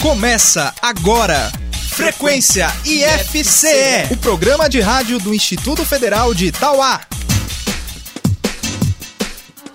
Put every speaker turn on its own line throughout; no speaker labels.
Começa agora. Frequência IFCE, o programa de rádio do Instituto Federal de Itauá.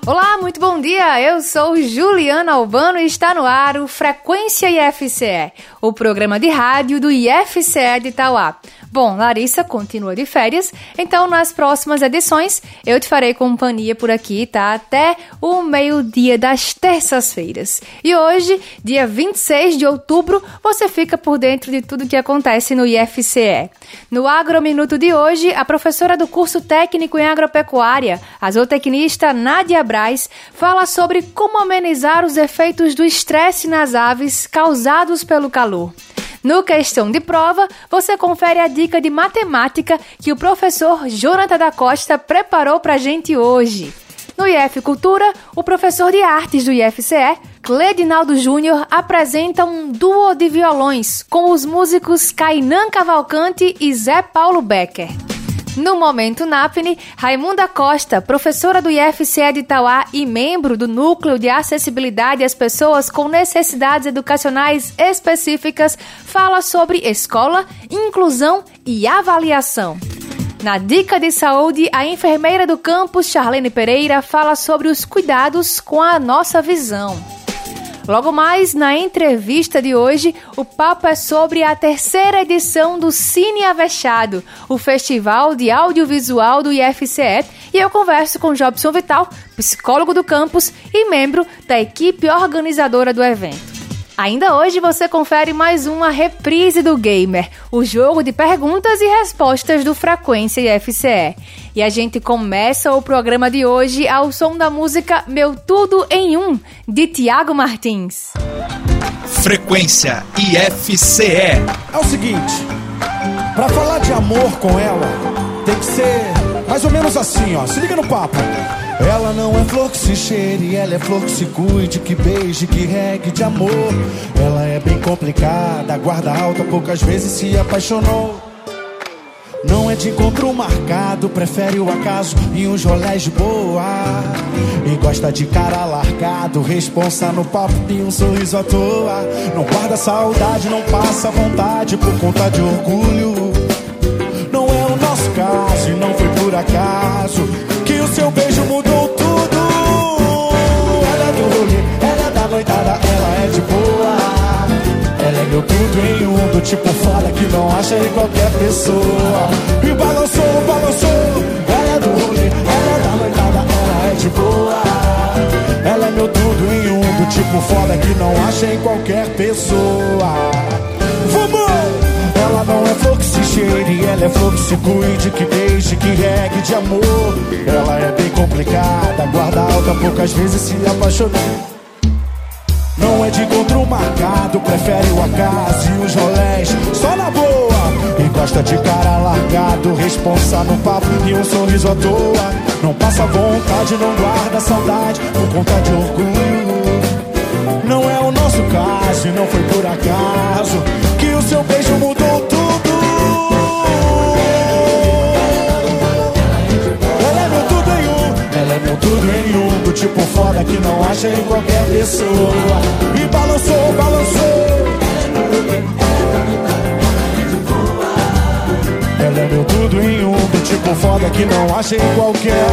Olá, muito bom dia. Eu sou Juliana Albano e está no ar o Frequência IFCE, o programa de rádio do IFCE de Itauá. Bom, Larissa continua de férias, então nas próximas edições eu te farei companhia por aqui, tá? Até o meio-dia das terças-feiras. E hoje, dia 26 de outubro, você fica por dentro de tudo que acontece no IFCE. No Agrominuto de hoje, a professora do curso técnico em agropecuária, a zootecnista Nádia Braz, fala sobre como amenizar os efeitos do estresse nas aves causados pelo calor. No Questão de Prova, você confere a dica de matemática que o professor Jonathan da Costa preparou para gente hoje. No IF Cultura, o professor de artes do IFCE, Cledinaldo Júnior, apresenta um duo de violões com os músicos Kainan Cavalcante e Zé Paulo Becker. No Momento NAPNE, Raimunda Costa, professora do IFCE de Itauá e membro do Núcleo de Acessibilidade às Pessoas com Necessidades Educacionais Específicas, fala sobre escola, inclusão e avaliação. Na Dica de Saúde, a enfermeira do campus, Charlene Pereira, fala sobre os cuidados com a nossa visão. Logo mais, na entrevista de hoje, o papo é sobre a terceira edição do Cine Avexado, o Festival de Audiovisual do IFCE, e eu converso com Jobson Vital, psicólogo do campus e membro da equipe organizadora do evento. Ainda hoje você confere mais uma reprise do Gamer, o jogo de perguntas e respostas do Frequência IFCE. E a gente começa o programa de hoje ao som da música Meu Tudo em Um, de Tiago Martins.
Frequência IFCE.
É o seguinte, para falar de amor com ela, tem que ser mais ou menos assim, ó. Se liga no papo. Ela não é flor que se cheire, ela é flor que se cuide, que beije, que regue de amor. Ela é bem complicada, guarda alta, poucas vezes se apaixonou. Não é de encontro marcado, prefere o acaso e uns rolés de boa. E gosta de cara largado, responsa no papo e um sorriso à toa. Não guarda saudade, não passa vontade por conta de orgulho. Não é o nosso caso e não foi por acaso que o seu beijo mudou tudo. Ela é do rolê, ela é da noitada, ela é de boa. Ela é meu tudo em um, do tipo foda que não acha em qualquer pessoa. E balançou, balançou. Ela é do rolê, ela é da noitada, ela é de boa. Ela é meu tudo em um, do tipo foda que não acha em qualquer pessoa. Vamos! Ela não é se cheire, ela é flor que se cuide, que beije, que regue de amor. Ela é bem complicada, guarda alta, poucas vezes se apaixonou. Não é de encontro marcado, prefere o acaso e os rolés, só na boa. E gosta de cara largado, responsa no papo e um sorriso à toa. Não passa vontade, não guarda saudade, por conta de orgulho. Não é o nosso caso e não foi por acaso que o seu beijo mudou tudo em um, do tipo foda que não acha em qualquer pessoa. E balançou, balançou. Ela é meu tudo em um, do tipo foda que não acha em qualquer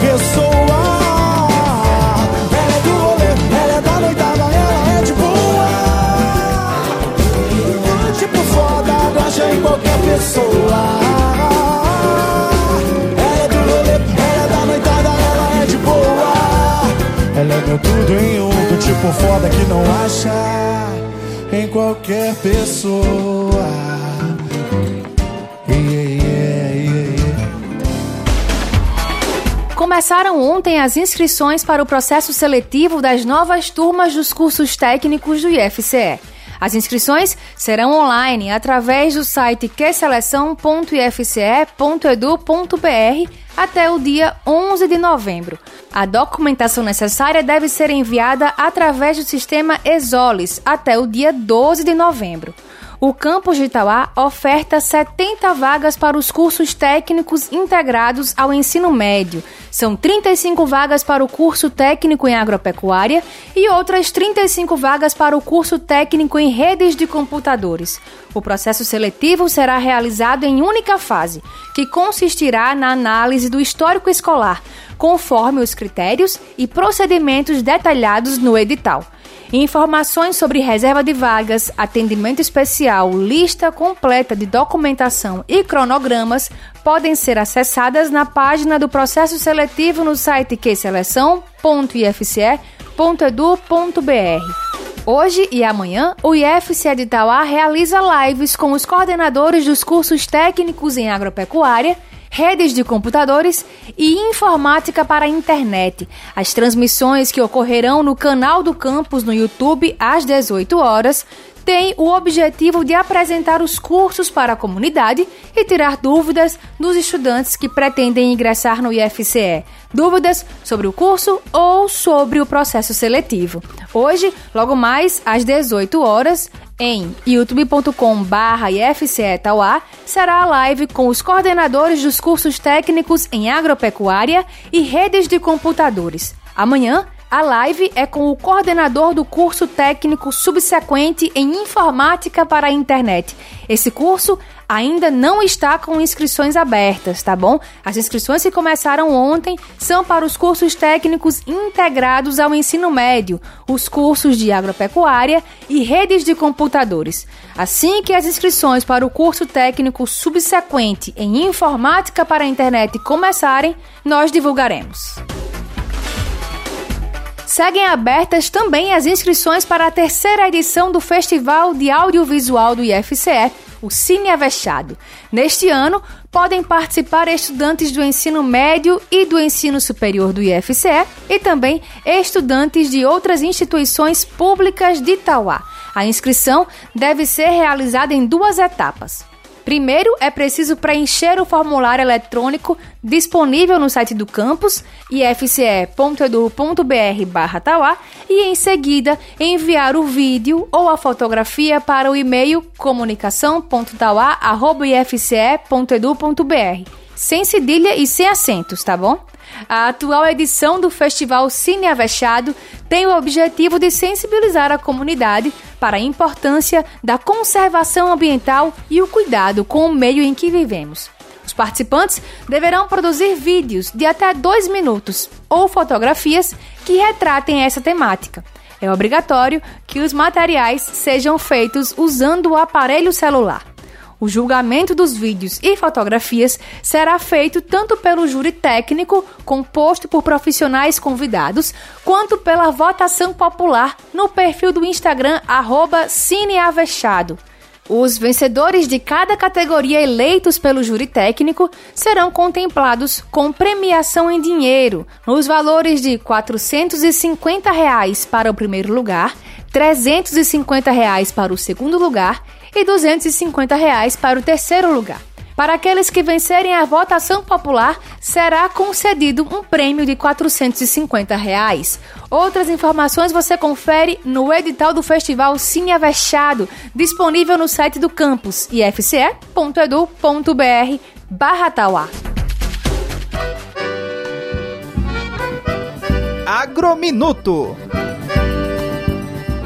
pessoa. É é é. Tipo foda, não acha em qualquer pessoa. Meu tudo em um, do tipo foda que não acha em qualquer pessoa.
Começaram ontem as inscrições para o processo seletivo das novas turmas dos cursos técnicos do IFCE. As inscrições serão online através do site queseleção.ifce.edu.br até o dia 11 de novembro. A documentação necessária deve ser enviada através do sistema Exolis até o dia 12 de novembro. O campus de Itauá oferta 70 vagas para os cursos técnicos integrados ao ensino médio. São 35 vagas para o curso técnico em agropecuária e outras 35 vagas para o curso técnico em redes de computadores. O processo seletivo será realizado em única fase, que consistirá na análise do histórico escolar, conforme os critérios e procedimentos detalhados no edital. Informações sobre reserva de vagas, atendimento especial, lista completa de documentação e cronogramas podem ser acessadas na página do processo seletivo no site qseleção.ifce.edu.br. Hoje e amanhã, o IFCE de Itauá realiza lives com os coordenadores dos cursos técnicos em agropecuária redes de computadores e informática para a internet. As transmissões que ocorrerão no canal do campus no YouTube às 18 horas tem o objetivo de apresentar os cursos para a comunidade e tirar dúvidas dos estudantes que pretendem ingressar no IFCE. Dúvidas sobre o curso ou sobre o processo seletivo. Hoje, logo mais às 18 horas, em youtube.com/ifce será a live com os coordenadores dos cursos técnicos em agropecuária e redes de computadores. Amanhã a live é com o coordenador do curso técnico subsequente em informática para a internet. Esse curso ainda não está com inscrições abertas, tá bom? As inscrições que começaram ontem são para os cursos técnicos integrados ao ensino médio, os cursos de agropecuária e redes de computadores. Assim que as inscrições para o curso técnico subsequente em informática para a internet começarem, nós divulgaremos. Seguem abertas também as inscrições para a terceira edição do Festival de Audiovisual do IFCE, o Cine Avexado. Neste ano, podem participar estudantes do ensino médio e do ensino superior do IFCE e também estudantes de outras instituições públicas de Itauá. A inscrição deve ser realizada em duas etapas. Primeiro, é preciso preencher o formulário eletrônico disponível no site do campus, ifce.edu.br/tauá, e em seguida enviar o vídeo ou a fotografia para o e-mail comunicação.tauá@ifce.edu.br, sem cedilha e sem acentos, tá bom? A atual edição do Festival Cine Avexado tem o objetivo de sensibilizar a comunidade para a importância da conservação ambiental e o cuidado com o meio em que vivemos. Os participantes deverão produzir vídeos de até dois minutos ou fotografias que retratem essa temática. É obrigatório que os materiais sejam feitos usando o aparelho celular. O julgamento dos vídeos e fotografias será feito tanto pelo júri técnico, composto por profissionais convidados, quanto pela votação popular no perfil do Instagram Cineavechado. Os vencedores de cada categoria eleitos pelo júri técnico serão contemplados com premiação em dinheiro, nos valores de 450 reais para o primeiro lugar, 350 reais para o segundo lugar e 250 reais para o terceiro lugar. Para aqueles que vencerem a votação popular, será concedido um prêmio de 450 reais. Outras informações você confere no edital do Festival Cine Avexado, disponível no site do campus ifce.edu.br.
Agrominuto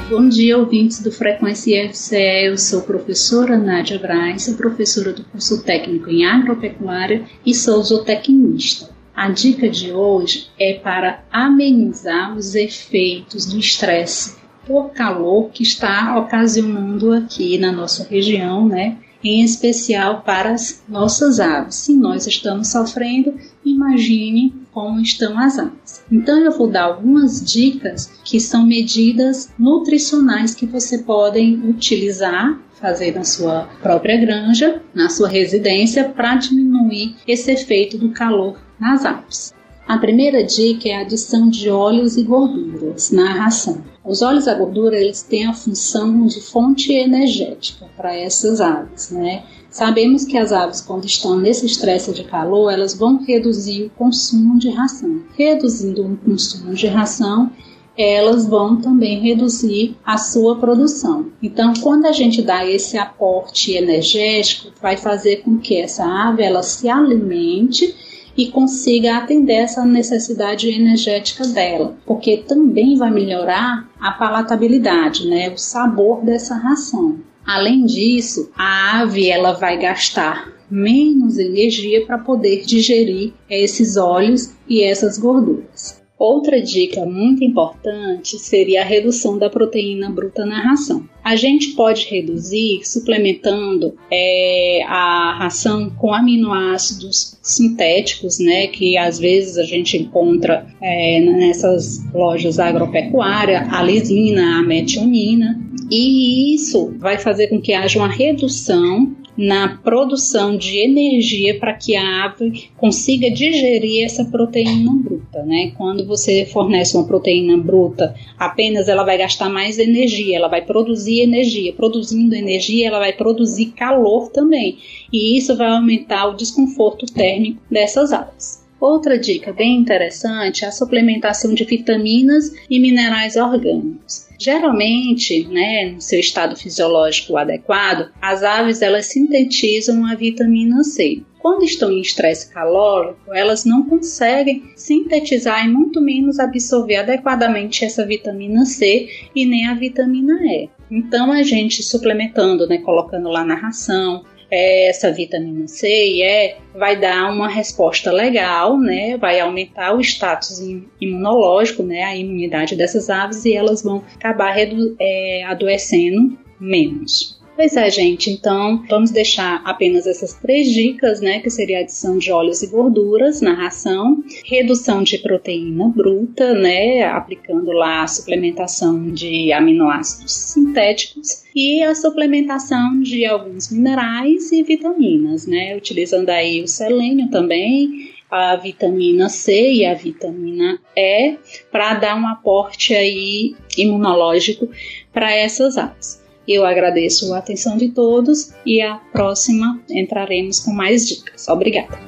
Bom dia, ouvintes do Frequência IFCE. Eu sou professora Nádia Braz, sou professora do curso técnico em agropecuária e sou zootecnista. A dica de hoje é para amenizar os efeitos do estresse por calor que está ocasionando aqui na nossa região, né? Em especial para as nossas aves. Se nós estamos sofrendo, imagine como estão as aves. Então eu vou dar algumas dicas que são medidas nutricionais que você podem utilizar fazer na sua própria granja, na sua residência, para diminuir esse efeito do calor nas aves. A primeira dica é a adição de óleos e gorduras na ração. Os óleos e a gordura eles têm a função de fonte energética para essas aves, né? Sabemos que as aves, quando estão nesse estresse de calor, elas vão reduzir o consumo de ração. Reduzindo o consumo de ração, elas vão também reduzir a sua produção. Então, quando a gente dá esse aporte energético, vai fazer com que essa ave ela se alimente e consiga atender essa necessidade energética dela, porque também vai melhorar a palatabilidade, né, o sabor dessa ração. Além disso, a ave ela vai gastar menos energia para poder digerir esses óleos e essas gorduras. Outra dica muito importante seria a redução da proteína bruta na ração. A gente pode reduzir suplementando é, a ração com aminoácidos sintéticos, né, que às vezes a gente encontra é, nessas lojas agropecuárias, a lisina, a metionina, e isso vai fazer com que haja uma redução na produção de energia para que a ave consiga digerir essa proteína bruta, né? Quando você fornece uma proteína bruta, apenas ela vai gastar mais energia, ela vai produzir energia, produzindo energia, ela vai produzir calor também, e isso vai aumentar o desconforto térmico dessas aves. Outra dica bem interessante é a suplementação de vitaminas e minerais orgânicos. Geralmente, né, no seu estado fisiológico adequado, as aves elas sintetizam a vitamina C. Quando estão em estresse calórico, elas não conseguem sintetizar e muito menos absorver adequadamente essa vitamina C e nem a vitamina E. Então a gente suplementando, né, colocando lá na ração, é, essa vitamina C e E vai dar uma resposta legal, né? Vai aumentar o status imunológico, né? A imunidade dessas aves e elas vão acabar é, adoecendo menos. Pois é, gente, então vamos deixar apenas essas três dicas, né? Que seria a adição de óleos e gorduras na ração, redução de proteína bruta, né? Aplicando lá a suplementação de aminoácidos sintéticos e a suplementação de alguns minerais e vitaminas, né? Utilizando aí o selênio também, a vitamina C e a vitamina E para dar um aporte aí imunológico para essas aves. Eu agradeço a atenção de todos e a próxima entraremos com mais dicas. Obrigada.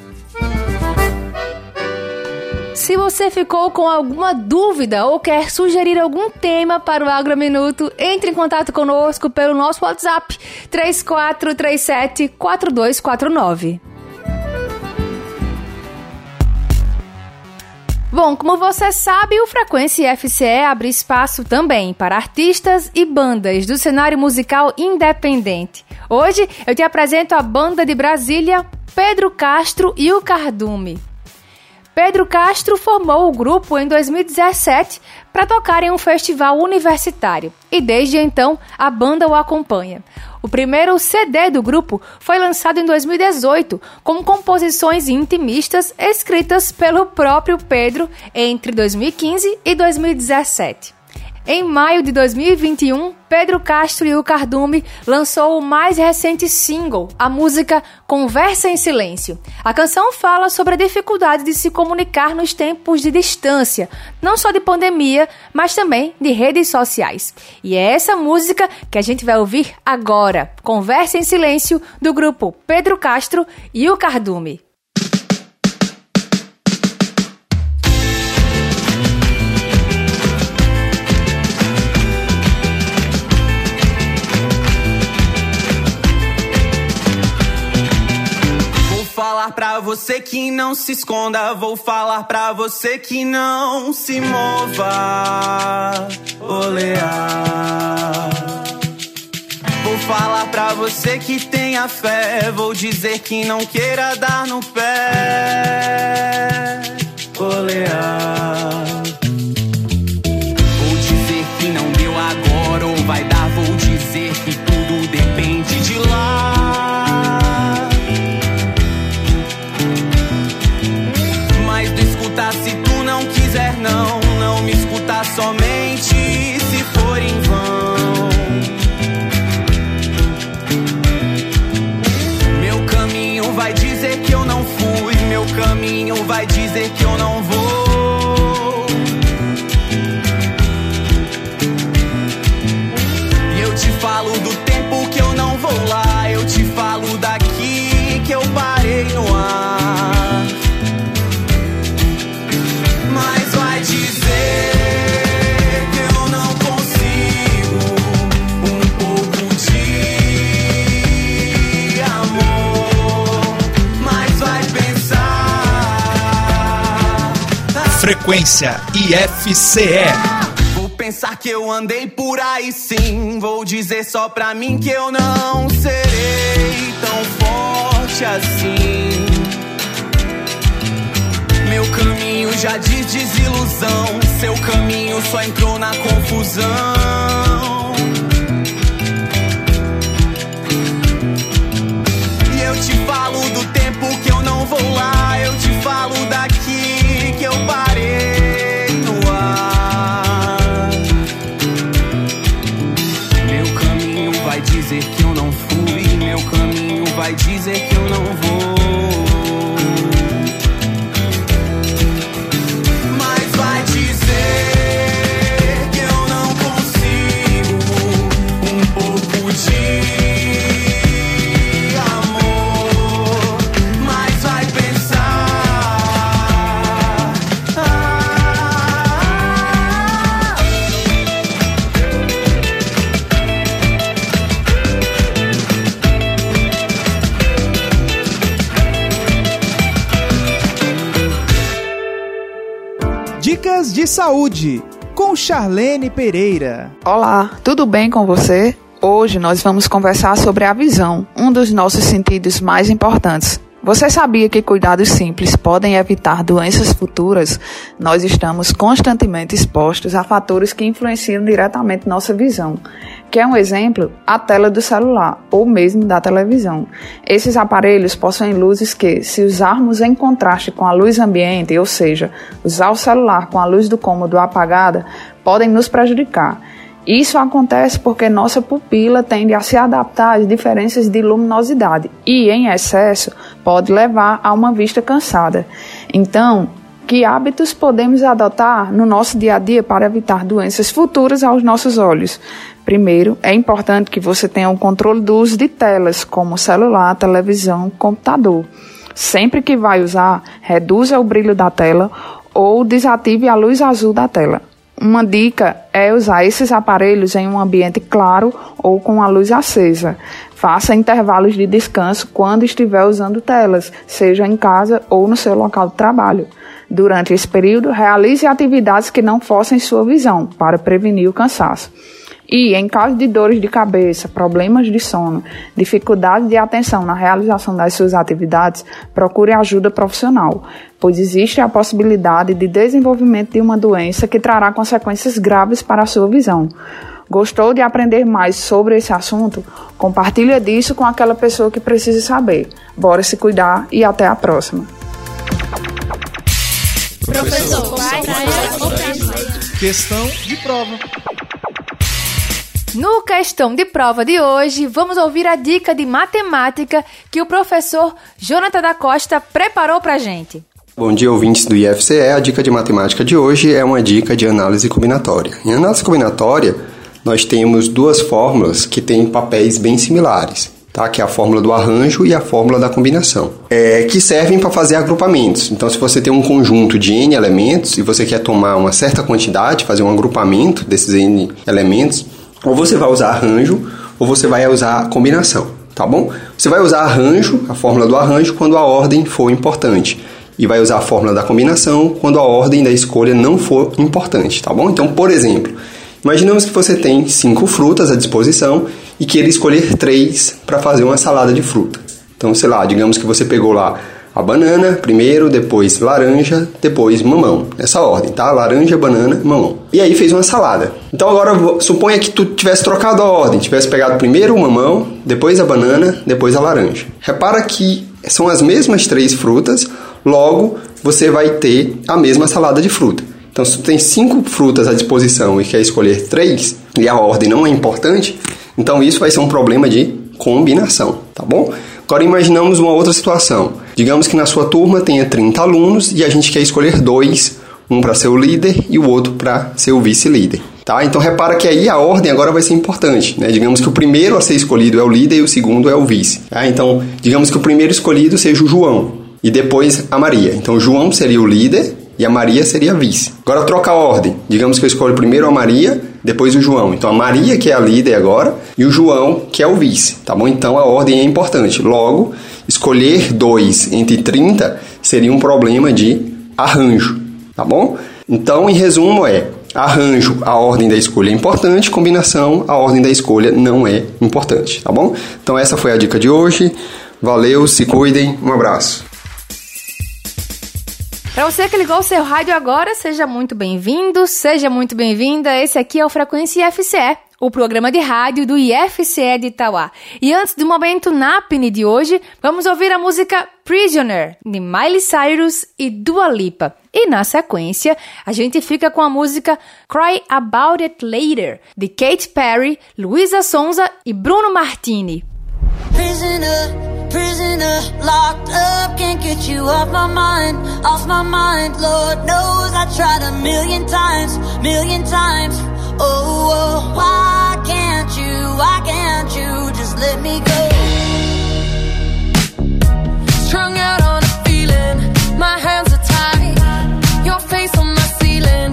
Se você ficou com alguma dúvida ou quer sugerir algum tema para o Agrominuto, entre em contato conosco pelo nosso WhatsApp 3437 4249. Bom, como você sabe, o Frequência FCE abre espaço também para artistas e bandas do cenário musical independente. Hoje eu te apresento a banda de Brasília, Pedro Castro e o Cardume. Pedro Castro formou o grupo em 2017 para tocar em um festival universitário e desde então a banda o acompanha. O primeiro CD do grupo foi lançado em 2018, com composições intimistas escritas pelo próprio Pedro entre 2015 e 2017. Em maio de 2021, Pedro Castro e o Cardume lançou o mais recente single, a música Conversa em Silêncio. A canção fala sobre a dificuldade de se comunicar nos tempos de distância, não só de pandemia, mas também de redes sociais. E é essa música que a gente vai ouvir agora, Conversa em Silêncio, do grupo Pedro Castro e o Cardume.
Pra você que não se esconda. Vou falar pra você que não se mova. Olear. Vou falar pra você que tenha fé. Vou dizer que não queira dar no pé. Olear. Somente se for em vão. Meu caminho vai dizer que eu não fui. Meu caminho vai dizer que eu
Frequência IFCE.
Vou pensar que eu andei por aí sim. Vou dizer só pra mim que eu não serei tão forte assim. Meu caminho já diz desilusão. Seu caminho só entrou na confusão. E eu te falo do tempo que eu não vou lá. Eu te falo daqui que eu parei caminho vai dizer que de
saúde com Charlene Pereira.
Olá, tudo bem com você? Hoje nós vamos conversar sobre a visão, um dos nossos sentidos mais importantes. Você sabia que cuidados simples podem evitar doenças futuras? Nós estamos constantemente expostos a fatores que influenciam diretamente nossa visão. Quer um exemplo? A tela do celular ou mesmo da televisão. Esses aparelhos possuem luzes que, se usarmos em contraste com a luz ambiente, ou seja, usar o celular com a luz do cômodo apagada, podem nos prejudicar. Isso acontece porque nossa pupila tende a se adaptar às diferenças de luminosidade e, em excesso, pode levar a uma vista cansada. Então, que hábitos podemos adotar no nosso dia a dia para evitar doenças futuras aos nossos olhos? Primeiro, é importante que você tenha um controle do uso de telas, como celular, televisão, computador. Sempre que vai usar, reduza o brilho da tela ou desative a luz azul da tela. Uma dica é usar esses aparelhos em um ambiente claro ou com a luz acesa. Faça intervalos de descanso quando estiver usando telas, seja em casa ou no seu local de trabalho. Durante esse período, realize atividades que não forcem sua visão, para prevenir o cansaço. E, em caso de dores de cabeça, problemas de sono, dificuldade de atenção na realização das suas atividades, procure ajuda profissional, pois existe a possibilidade de desenvolvimento de uma doença que trará consequências graves para a sua visão. Gostou de aprender mais sobre esse assunto? Compartilha disso com aquela pessoa que precisa saber. Bora se cuidar e até a próxima.
Professor,
Questão de prova.
No questão de prova de hoje, vamos ouvir a dica de matemática que o professor Jonathan da Costa preparou pra gente.
Bom dia, ouvintes do IFCE. A dica de matemática de hoje é uma dica de análise combinatória. Em análise combinatória, nós temos duas fórmulas que têm papéis bem similares, tá? que é a fórmula do arranjo e a fórmula da combinação, é, que servem para fazer agrupamentos. Então, se você tem um conjunto de n elementos e você quer tomar uma certa quantidade, fazer um agrupamento desses n elementos, ou você vai usar arranjo ou você vai usar combinação, tá bom? Você vai usar arranjo, a fórmula do arranjo, quando a ordem for importante. E vai usar a fórmula da combinação quando a ordem da escolha não for importante, tá bom? Então, por exemplo, imaginamos que você tem cinco frutas à disposição e queira escolher três para fazer uma salada de fruta. Então, sei lá, digamos que você pegou lá a banana primeiro, depois laranja, depois mamão. Nessa ordem, tá? Laranja, banana, mamão. E aí fez uma salada. Então agora suponha que tu tivesse trocado a ordem, tivesse pegado primeiro o mamão, depois a banana, depois a laranja. Repara que são as mesmas três frutas, logo você vai ter a mesma salada de fruta. Então, se tu tem cinco frutas à disposição e quer escolher três, e a ordem não é importante, então isso vai ser um problema de combinação, tá bom? Agora imaginamos uma outra situação. Digamos que na sua turma tenha 30 alunos e a gente quer escolher dois, um para ser o líder e o outro para ser o vice-líder. Tá? Então repara que aí a ordem agora vai ser importante. Né? Digamos que o primeiro a ser escolhido é o líder e o segundo é o vice. Tá? Então, digamos que o primeiro escolhido seja o João e depois a Maria. Então, o João seria o líder e a Maria seria a vice. Agora troca a ordem. Digamos que eu escolho primeiro a Maria, depois o João. Então a Maria que é a líder agora e o João que é o vice, tá bom? Então a ordem é importante. Logo, Escolher dois entre 30 seria um problema de arranjo, tá bom? Então, em resumo, é arranjo, a ordem da escolha é importante, combinação, a ordem da escolha não é importante, tá bom? Então, essa foi a dica de hoje. Valeu, se cuidem, um abraço.
Para você que ligou o seu rádio agora, seja muito bem-vindo, seja muito bem-vinda. Esse aqui é o Frequência IFCE o programa de rádio do IFCE é de Itauá. E antes do momento NAPNE de hoje, vamos ouvir a música Prisoner, de Miley Cyrus e Dua Lipa. E na sequência, a gente fica com a música Cry About It Later, de Kate Perry, Luisa Sonza e Bruno Martini.
Prisoner. prisoner, locked up, can't get you off my mind, off my mind. Lord knows I tried a million times, million times. Oh, oh Why can't you, why can't you just let me go? Strung out on a feeling, my hands are tied. Your face on my ceiling,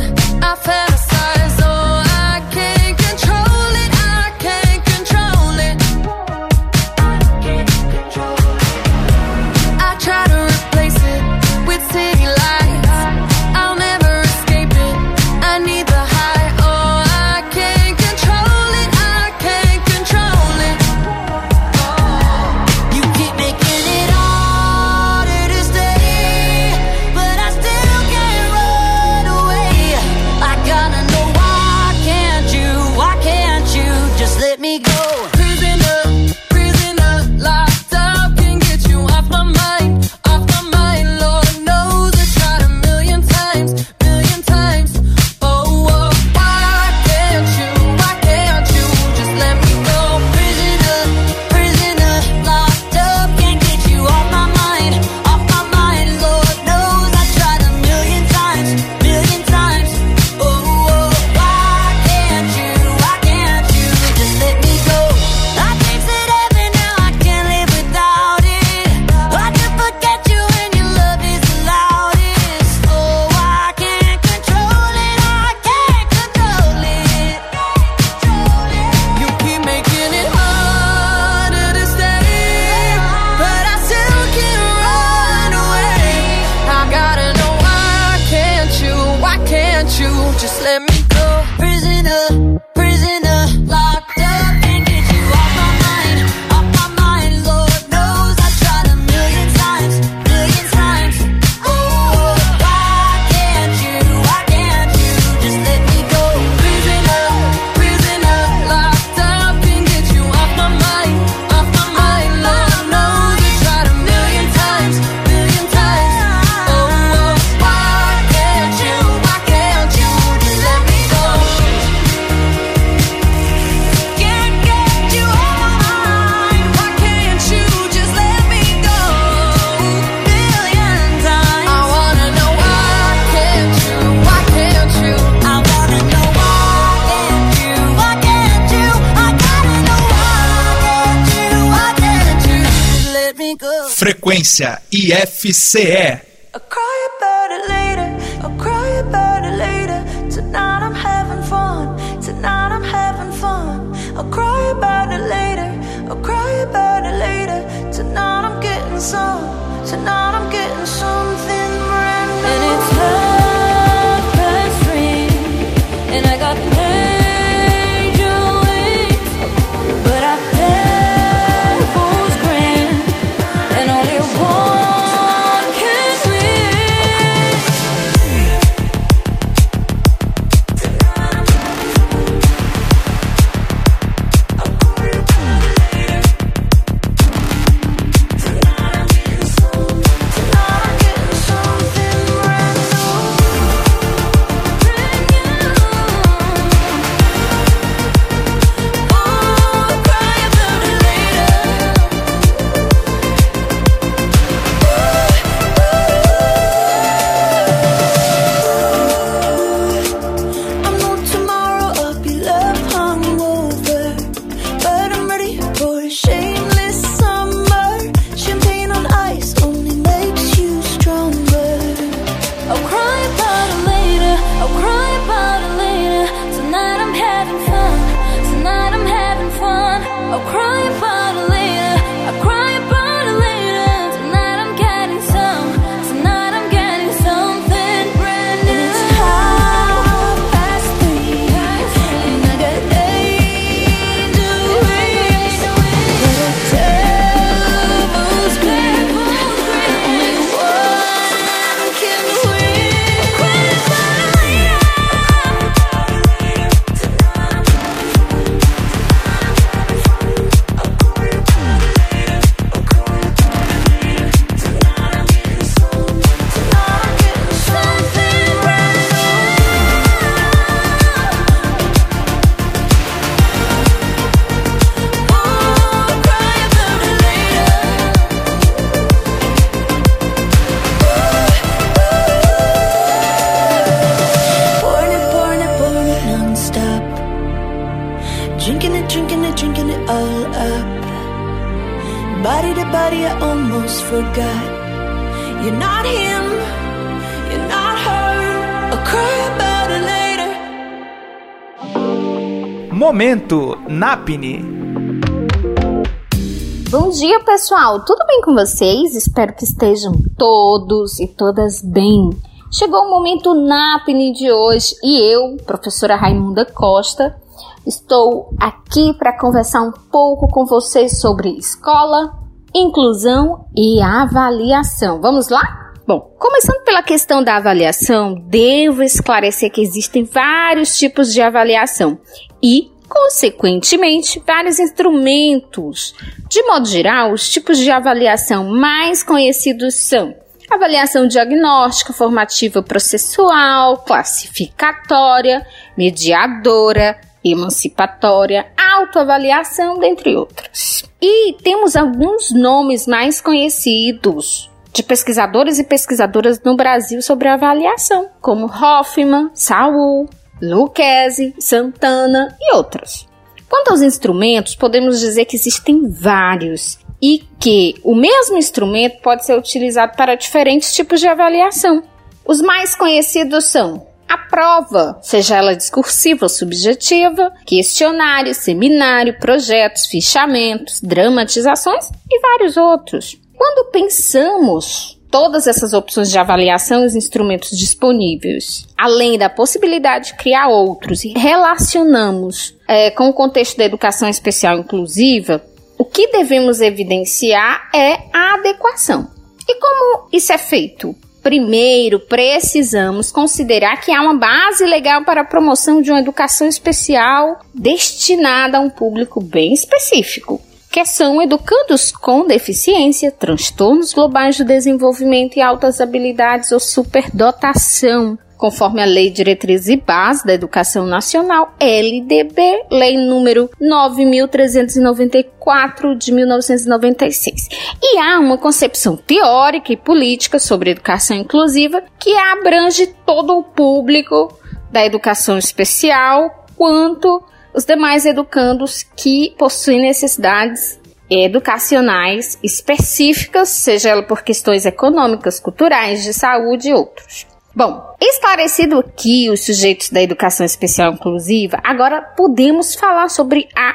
Ciência IFCE.
Pessoal! Tudo bem com vocês? Espero que estejam todos e todas bem. Chegou o momento NAPNE de hoje e eu, professora Raimunda Costa, estou aqui para conversar um pouco com vocês sobre escola, inclusão e avaliação. Vamos lá? Bom, começando pela questão da avaliação, devo esclarecer que existem vários tipos de avaliação e consequentemente, vários instrumentos. De modo geral, os tipos de avaliação mais conhecidos são avaliação diagnóstica, formativa processual, classificatória, mediadora, emancipatória, autoavaliação, dentre outras. E temos alguns nomes mais conhecidos de pesquisadores e pesquisadoras no Brasil sobre avaliação, como Hoffman, Saul, Lucchese, Santana e outros. Quanto aos instrumentos, podemos dizer que existem vários e que o mesmo instrumento pode ser utilizado para diferentes tipos de avaliação. Os mais conhecidos são a prova, seja ela discursiva ou subjetiva, questionário, seminário, projetos, fichamentos, dramatizações e vários outros. Quando pensamos todas essas opções de avaliação e os instrumentos disponíveis, além da possibilidade de criar outros e relacionamos é, com o contexto da educação especial inclusiva, o que devemos evidenciar é a adequação. E como isso é feito? Primeiro, precisamos considerar que há uma base legal para a promoção de uma educação especial destinada a um público bem específico que são educandos com deficiência, transtornos globais do desenvolvimento e altas habilidades ou superdotação, conforme a Lei Diretriz e Base da Educação Nacional, LDB, Lei número 9394 de 1996. E há uma concepção teórica e política sobre educação inclusiva que abrange todo o público da educação especial, quanto os demais educandos que possuem necessidades educacionais específicas, seja ela por questões econômicas, culturais, de saúde e outros. Bom, esclarecido aqui os sujeitos da educação especial inclusiva, agora podemos falar sobre a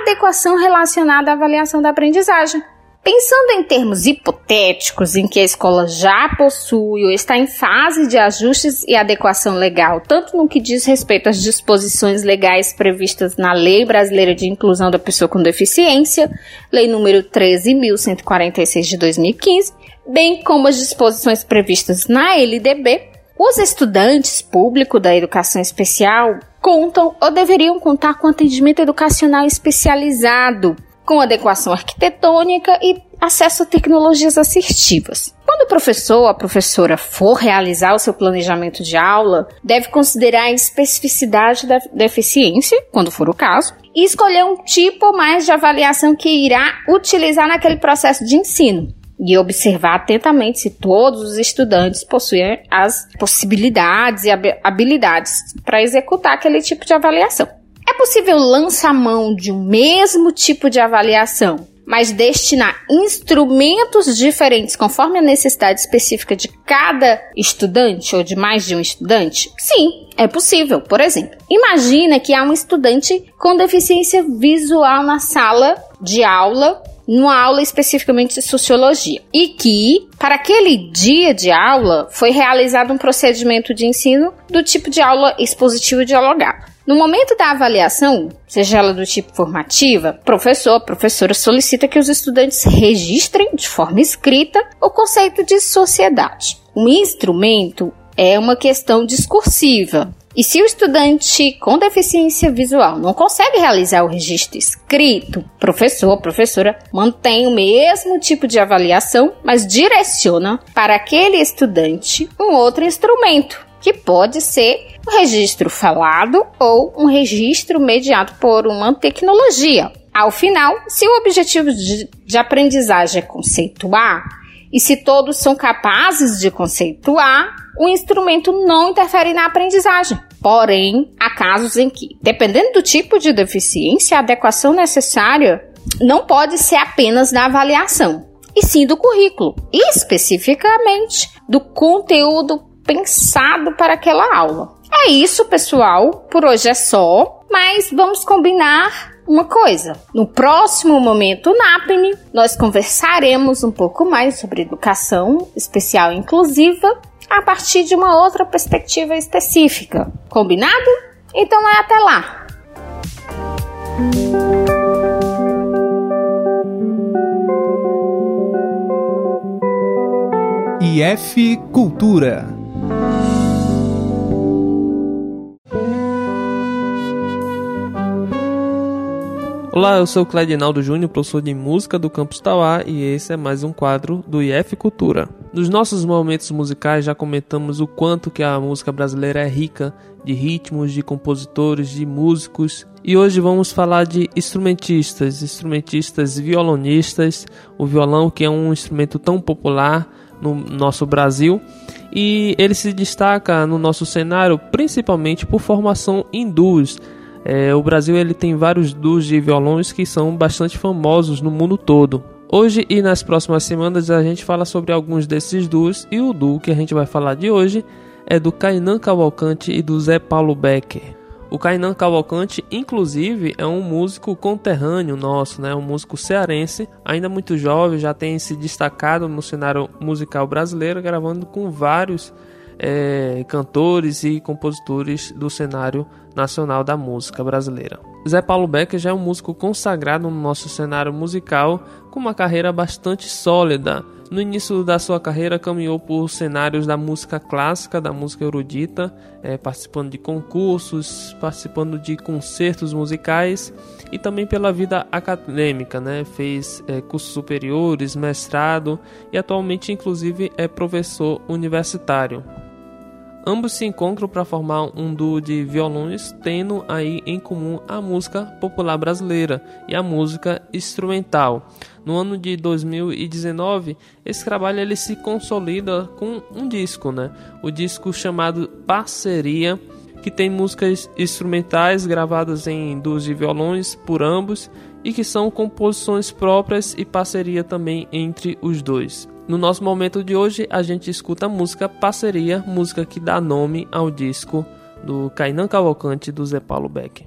adequação relacionada à avaliação da aprendizagem. Pensando em termos hipotéticos em que a escola já possui ou está em fase de ajustes e adequação legal, tanto no que diz respeito às disposições legais previstas na Lei Brasileira de Inclusão da Pessoa com Deficiência, Lei número 13.146 de 2015, bem como as disposições previstas na LDB, os estudantes públicos da educação especial contam ou deveriam contar com atendimento educacional especializado com adequação arquitetônica e acesso a tecnologias assistivas. Quando o professor ou a professora for realizar o seu planejamento de aula, deve considerar a especificidade da deficiência, quando for o caso, e escolher um tipo mais de avaliação que irá utilizar naquele processo de ensino. E observar atentamente se todos os estudantes possuem as possibilidades e habilidades para executar aquele tipo de avaliação. É possível lançar mão de um mesmo tipo de avaliação, mas destinar instrumentos diferentes conforme a necessidade específica de cada estudante ou de mais de um estudante? Sim, é possível. Por exemplo, imagina que há um estudante com deficiência visual na sala de aula numa aula especificamente de sociologia. E que, para aquele dia de aula, foi realizado um procedimento de ensino do tipo de aula expositivo dialogado. No momento da avaliação, seja ela do tipo formativa, professor, professora solicita que os estudantes registrem de forma escrita o conceito de sociedade. O instrumento é uma questão discursiva, e se o estudante com deficiência visual não consegue realizar o registro escrito, professor professora mantém o mesmo tipo de avaliação, mas direciona para aquele estudante um outro instrumento, que pode ser um registro falado ou um registro mediado por uma tecnologia. Ao final, se o objetivo de, aprendizagem é conceituar, e se todos são capazes de conceituar, o instrumento não interfere na aprendizagem. Porém, há casos em que, dependendo do tipo de deficiência, a adequação necessária não pode ser apenas da avaliação, e sim do currículo, especificamente do conteúdo pensado para aquela aula. É isso, pessoal. Por hoje é só, mas vamos combinar uma coisa. No próximo momento NAPNE, nós conversaremos um pouco mais sobre educação especial inclusiva a partir de uma outra perspectiva específica. Combinado? Então é até lá.
IF Cultura.
Olá, eu sou o Cledinaldo Júnior, professor de música do Campus Tauá e esse é mais um quadro do IF Cultura. Nos nossos momentos musicais já comentamos o quanto que a música brasileira é rica de ritmos, de compositores, de músicos e hoje vamos falar de instrumentistas, instrumentistas violonistas, o violão que é um instrumento tão popular no nosso Brasil e ele se destaca no nosso cenário principalmente por formação duos é, o Brasil ele tem vários duos de violões que são bastante famosos no mundo todo. Hoje e nas próximas semanas a gente fala sobre alguns desses duos e o duo que a gente vai falar de hoje é do Kainan Cavalcante e do Zé Paulo Becker. O Kainan Cavalcante, inclusive, é um músico conterrâneo nosso, né? um músico cearense, ainda muito jovem, já tem se destacado no cenário musical brasileiro, gravando com vários é, cantores e compositores do cenário nacional da música brasileira. Zé Paulo Becker já é um músico consagrado no nosso cenário musical, com uma carreira bastante sólida. No início da sua carreira, caminhou por cenários da música clássica, da música erudita, é, participando de concursos, participando de concertos musicais e também pela vida acadêmica, né? Fez é, cursos superiores, mestrado e atualmente, inclusive, é professor universitário. Ambos se encontram para formar um duo de violões, tendo aí em comum a música popular brasileira e a música instrumental. No ano de 2019, esse trabalho ele se consolida com um disco, né? O disco chamado Parceria, que tem músicas instrumentais gravadas em duos de violões por ambos e que são composições próprias e parceria também entre os dois. No nosso momento de hoje, a gente escuta a música Parceria, música que dá nome ao disco do Kainan Cavalcante do Zé Paulo Beck.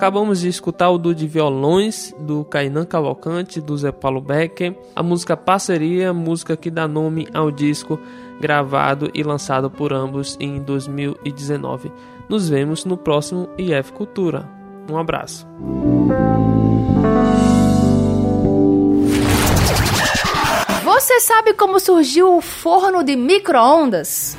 Acabamos de escutar o do de violões do Kainan Cavalcante, do Zé Paulo Becker, a música Parceria, música que dá nome ao disco gravado e lançado por ambos em 2019. Nos vemos no próximo IF Cultura. Um abraço.
Você sabe como surgiu o forno de micro-ondas?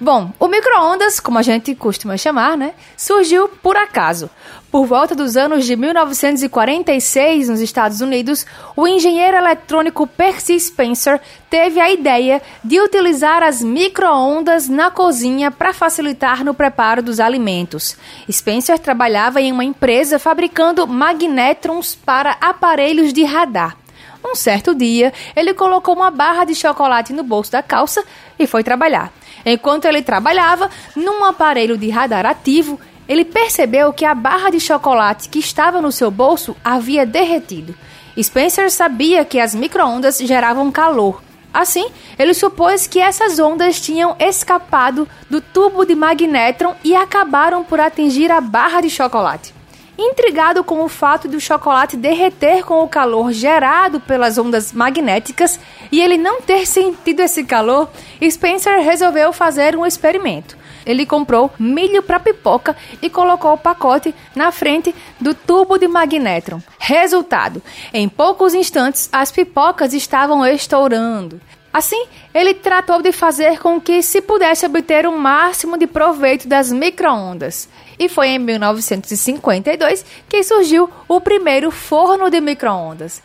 Bom, o micro-ondas, como a gente costuma chamar, né, surgiu por acaso. Por volta dos anos de 1946, nos Estados Unidos, o engenheiro eletrônico Percy Spencer teve a ideia de utilizar as micro-ondas na cozinha para facilitar no preparo dos alimentos. Spencer trabalhava em uma empresa fabricando magnétrons para aparelhos de radar. Um certo dia, ele colocou uma barra de chocolate no bolso da calça e foi trabalhar. Enquanto ele trabalhava, num aparelho de radar ativo, ele percebeu que a barra de chocolate que estava no seu bolso havia derretido. Spencer sabia que as microondas geravam calor. Assim, ele supôs que essas ondas tinham escapado do tubo de magnétron e acabaram por atingir a barra de chocolate. Intrigado com o fato de o chocolate derreter com o calor gerado pelas ondas magnéticas e ele não ter sentido esse calor, Spencer resolveu fazer um experimento. Ele comprou milho para pipoca e colocou o pacote na frente do tubo de magnétron. Resultado: em poucos instantes as pipocas estavam estourando. Assim, ele tratou de fazer com que se pudesse obter o máximo de proveito das microondas. E foi em 1952 que surgiu o primeiro forno de microondas.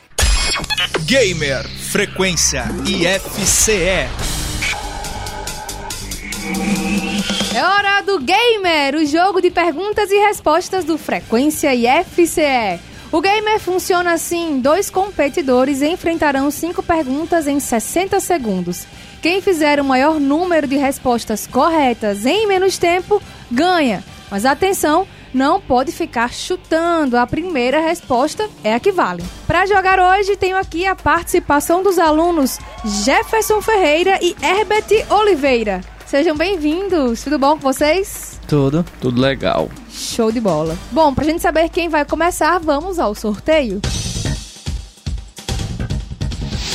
Gamer Frequência IFCE.
É hora do Gamer, o jogo de perguntas e respostas do Frequência IFCE. O Gamer funciona assim: dois competidores enfrentarão cinco perguntas em 60 segundos. Quem fizer o maior número de respostas corretas em menos tempo ganha. Mas atenção, não pode ficar chutando. A primeira resposta é a que vale. Para jogar hoje, tenho aqui a participação dos alunos Jefferson Ferreira e Herbert Oliveira. Sejam bem-vindos. Tudo bom com vocês?
Tudo.
Tudo legal.
Show de bola. Bom, pra gente saber quem vai começar, vamos ao sorteio.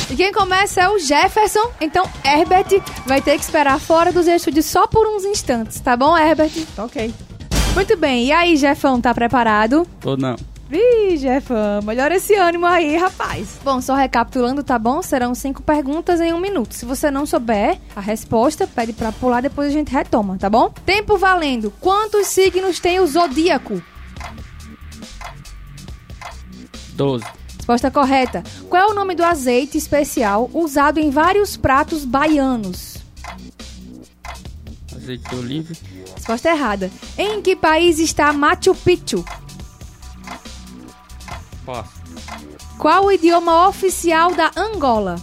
E quem começa é o Jefferson, então Herbert vai ter que esperar fora dos estúdios só por uns instantes, tá bom, Herbert?
Ok.
Muito bem, e aí, Jefão, tá preparado?
Tô não.
Ih, Jefão, melhora esse ânimo aí, rapaz. Bom, só recapitulando, tá bom? Serão cinco perguntas em um minuto. Se você não souber a resposta, pede pra pular, depois a gente retoma, tá bom? Tempo valendo. Quantos signos tem o zodíaco?
12.
Resposta correta. Qual é o nome do azeite especial usado em vários pratos baianos?
Azeite de oliva.
Resposta errada. Em que país está Machu Picchu?
Passo.
Qual o idioma oficial da Angola?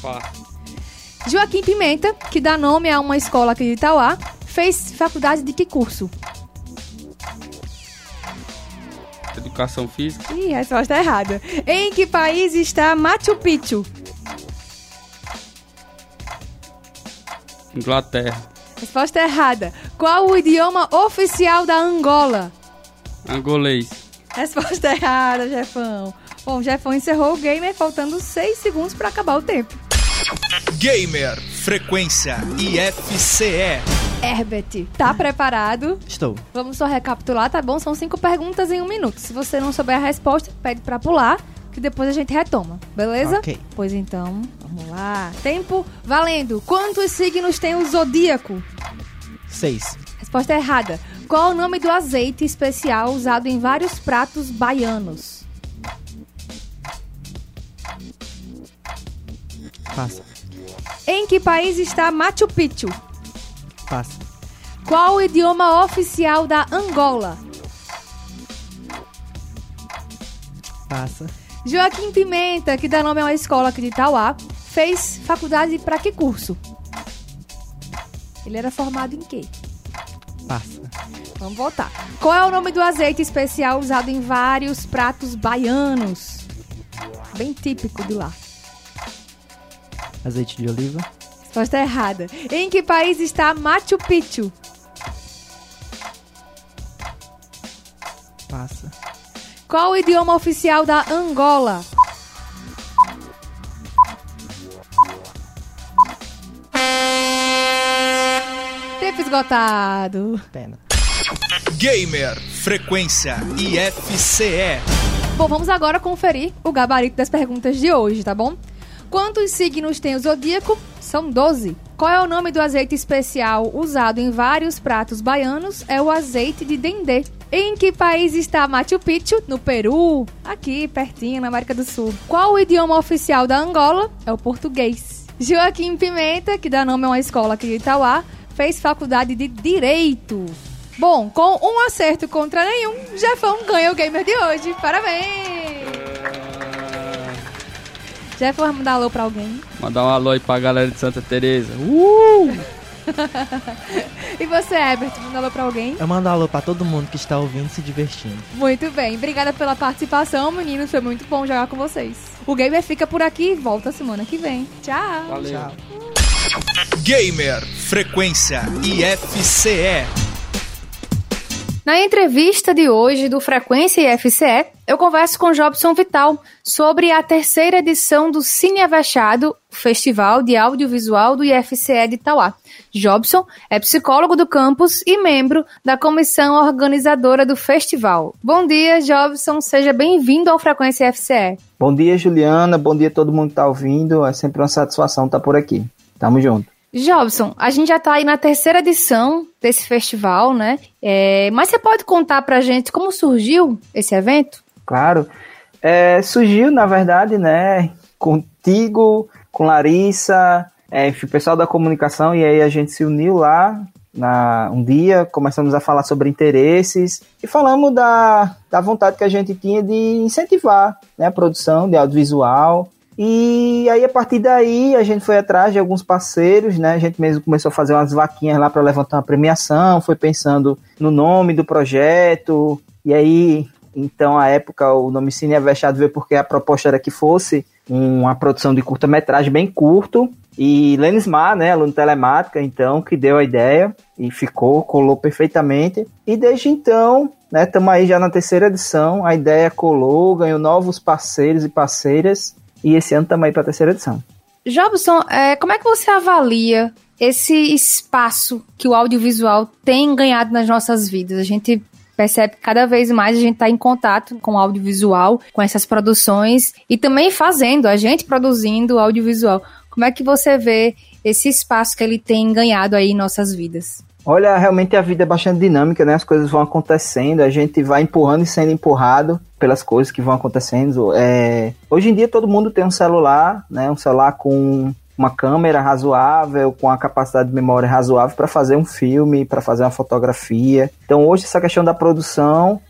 Passo.
Joaquim Pimenta, que dá nome a uma escola aqui de Itauá, fez faculdade de que curso?
Educação física.
Ih, resposta errada. Em que país está Machu Picchu?
Inglaterra.
Resposta errada. Qual o idioma oficial da Angola?
Angolês.
Resposta errada, Jefão. Bom, Jefão encerrou o gamer faltando 6 segundos para acabar o tempo.
Gamer Frequência IFCE.
Herbert, tá preparado?
Estou.
Vamos só recapitular, tá bom? São cinco perguntas em um minuto. Se você não souber a resposta, pede pra pular, que depois a gente retoma, beleza?
Ok.
Pois então, vamos lá. Tempo valendo. Quantos signos tem o zodíaco?
6.
Resposta errada. Qual o nome do azeite especial usado em vários pratos baianos?
Passa.
Em que país está Machu Picchu?
Passa.
Qual o idioma oficial da Angola?
Passa.
Joaquim Pimenta, que dá nome a uma escola aqui de Itauá, fez faculdade para que curso? Ele era formado em quê?
Passa.
Vamos voltar. Qual é o nome do azeite especial usado em vários pratos baianos? Bem típico de lá.
Azeite de oliva.
Resposta errada. Em que país está Machu Picchu? Qual o idioma oficial da Angola? Tempo esgotado.
Pena.
Gamer, frequência IFCE.
Bom, vamos agora conferir o gabarito das perguntas de hoje, tá bom? Quantos signos tem o zodíaco? São 12. Qual é o nome do azeite especial usado em vários pratos baianos? É o azeite de dendê. Em que país está Machu Picchu? No Peru, aqui pertinho, na América do Sul. Qual o idioma oficial da Angola? É o português. Joaquim Pimenta, que dá nome a uma escola aqui de Itauá, fez faculdade de Direito. Bom, com um acerto contra nenhum, Jefão ganha o gamer de hoje. Parabéns! Jeff, vai mandar alô pra alguém.
Mandar um alô aí pra galera de Santa Teresa. Uh!
e você, Herbert, manda alô pra alguém?
Eu mando alô pra todo mundo que está ouvindo e se divertindo.
Muito bem, obrigada pela participação, meninos. Foi muito bom jogar com vocês. O Gamer fica por aqui e volta semana que vem. Tchau.
Valeu.
Tchau.
Gamer, frequência IFCE.
Na entrevista de hoje do Frequência IFCE, eu converso com Jobson Vital sobre a terceira edição do Cine Avexado, Festival de Audiovisual do IFCE de Itauá. Jobson é psicólogo do campus e membro da comissão organizadora do festival. Bom dia, Jobson, seja bem-vindo ao Frequência IFCE.
Bom dia, Juliana. Bom dia a todo mundo que tá ouvindo. É sempre uma satisfação estar por aqui. Tamo junto.
Jobson, a gente já tá aí na terceira edição desse festival, né? É, mas você pode contar pra gente como surgiu esse evento?
Claro. É, surgiu, na verdade, né, contigo, com Larissa, é, enfim, o pessoal da comunicação, e aí a gente se uniu lá na, um dia, começamos a falar sobre interesses e falamos da, da vontade que a gente tinha de incentivar né, a produção de audiovisual. E aí, a partir daí, a gente foi atrás de alguns parceiros, né? A gente mesmo começou a fazer umas vaquinhas lá para levantar uma premiação, foi pensando no nome do projeto. E aí, então, a época, o nome Cine Avexado veio porque a proposta era que fosse uma produção de curta-metragem bem curto. E Lenis Mar, né, aluno telemática, então, que deu a ideia e ficou, colou perfeitamente. E desde então, né, estamos aí já na terceira edição, a ideia colou, ganhou novos parceiros e parceiras. E esse ano estamos aí para a terceira edição.
Jobson, é, como é que você avalia esse espaço que o audiovisual tem ganhado nas nossas vidas? A gente percebe que cada vez mais a gente está em contato com o audiovisual, com essas produções e também fazendo, a gente produzindo audiovisual. Como é que você vê esse espaço que ele tem ganhado aí em nossas vidas?
Olha, realmente a vida é bastante dinâmica, né? As coisas vão acontecendo, a gente vai empurrando e sendo empurrado pelas coisas que vão acontecendo. É... Hoje em dia todo mundo tem um celular, né? Um celular com uma câmera razoável, com a capacidade de memória razoável para fazer um filme, para fazer uma fotografia. Então hoje essa questão da produção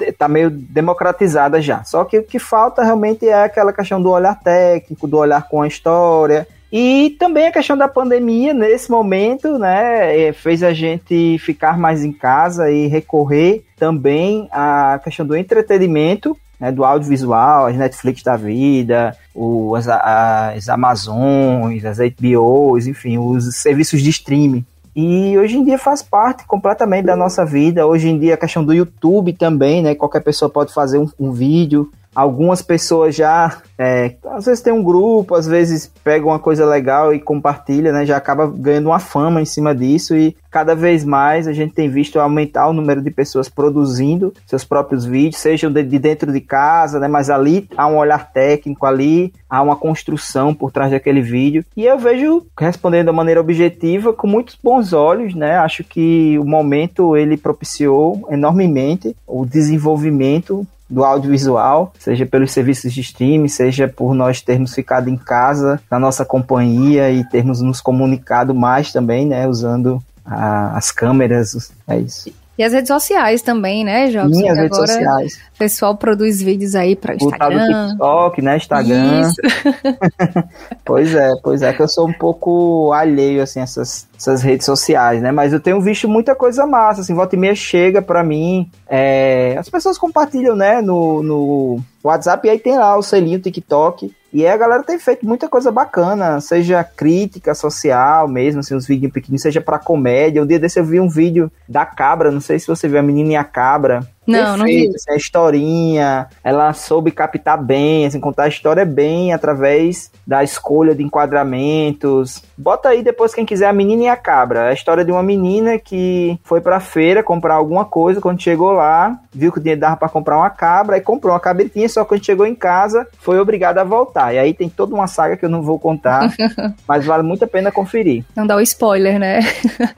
está né, meio democratizada já. Só que o que falta realmente é aquela questão do olhar técnico, do olhar com a história, e também a questão da pandemia, nesse momento, né, fez a gente ficar mais em casa e recorrer também à questão do entretenimento, né, do audiovisual, as Netflix da vida, o, as, as Amazons, as HBOs, enfim, os serviços de streaming. E hoje em dia faz parte completamente da nossa vida. Hoje em dia a questão do YouTube também, né? Qualquer pessoa pode fazer um, um vídeo. Algumas pessoas já, é, às vezes tem um grupo, às vezes pega uma coisa legal e compartilha, né? Já acaba ganhando uma fama em cima disso e cada vez mais a gente tem visto aumentar o número de pessoas produzindo seus próprios vídeos, sejam de, de dentro de casa, né? Mas ali há um olhar técnico, ali há uma construção por trás daquele vídeo. E eu vejo, respondendo da maneira objetiva, com muitos bons olhos, né? Acho que o momento ele propiciou enormemente o desenvolvimento do audiovisual, seja pelos serviços de streaming, seja por nós termos ficado em casa, na nossa companhia e termos nos comunicado mais também, né, usando a, as câmeras, é isso.
E as redes sociais também, né, Jobson?
Sim, as redes sociais.
O pessoal produz vídeos aí para
O
Instagram.
TikTok, né, Instagram.
Isso.
Pois é, pois é, que eu sou um pouco alheio, assim, a essas essas redes sociais, né? Mas eu tenho visto muita coisa massa, assim, volta e meia chega pra mim, é, as pessoas compartilham, né, no, no WhatsApp, e aí tem lá o selinho TikTok, e aí a galera tem feito muita coisa bacana, seja crítica social mesmo, assim, uns vídeos pequenos, seja pra comédia. Um dia desse eu vi um vídeo da cabra, não sei se você viu a menina e a cabra.
Não, não vi.
Assim, a historinha, ela soube captar bem, assim, contar a história bem através da escolha de enquadramentos. Bota aí depois quem quiser a menina e a cabra. A história de uma menina que foi pra feira comprar alguma coisa, quando chegou lá, viu que o dinheiro dava pra comprar uma cabra e comprou uma cabritinha, só que quando chegou em casa foi obrigada a voltar. E aí tem toda uma saga que eu não vou contar, mas vale muito a pena conferir.
Não dá o spoiler, né?